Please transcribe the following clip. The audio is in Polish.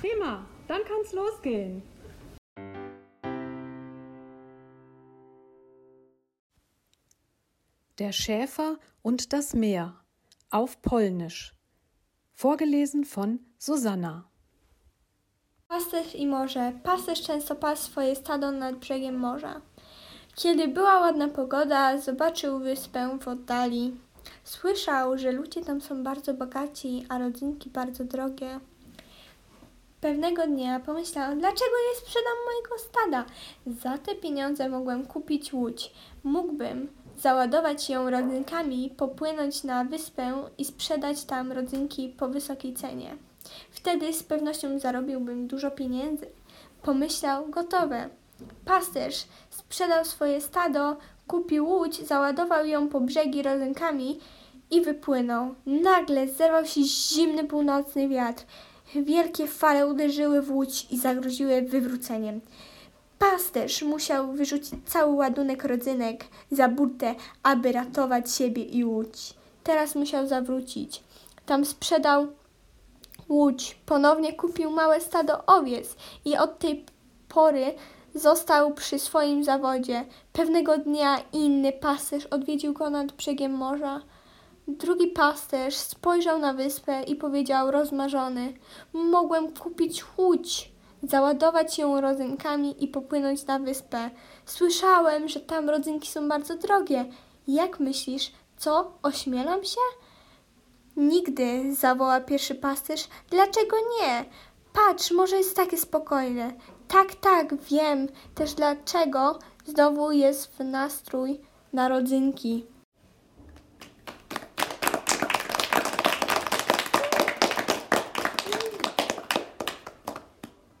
Prima, dann kann's losgehen. Der Schäfer und das Meer auf Polnisch. Vorgelesen von Susanna. Pasterz i morze. Pasterz często pas swoje stado nad brzegiem morza. Kiedy była ładna pogoda, zobaczył wyspę w oddali. Słyszał, że ludzie tam są bardzo bogaci, a rodzinki bardzo drogie. Pewnego dnia pomyślał, dlaczego nie sprzedam mojego stada? Za te pieniądze mogłem kupić łódź. Mógłbym załadować ją rodzynkami, popłynąć na wyspę i sprzedać tam rodzynki po wysokiej cenie. Wtedy z pewnością zarobiłbym dużo pieniędzy. Pomyślał, gotowe. Pasterz sprzedał swoje stado, kupił łódź, załadował ją po brzegi rodzynkami i wypłynął. Nagle zerwał się zimny północny wiatr. Wielkie fale uderzyły w łódź i zagroziły wywróceniem. Pasterz musiał wyrzucić cały ładunek rodzynek za burtę, aby ratować siebie i łódź. Teraz musiał zawrócić. Tam sprzedał łódź, ponownie kupił małe stado owiec i od tej pory został przy swoim zawodzie. Pewnego dnia inny pasterz odwiedził go nad brzegiem morza. Drugi pasterz spojrzał na wyspę i powiedział rozmarzony: Mogłem kupić łódź, załadować ją rodzynkami i popłynąć na wyspę. Słyszałem, że tam rodzynki są bardzo drogie. Jak myślisz, co? Ośmielam się? Nigdy, zawoła pierwszy pasterz. Dlaczego nie? Patrz, może jest takie spokojne. Tak, tak, wiem też dlaczego znowu jest w nastrój na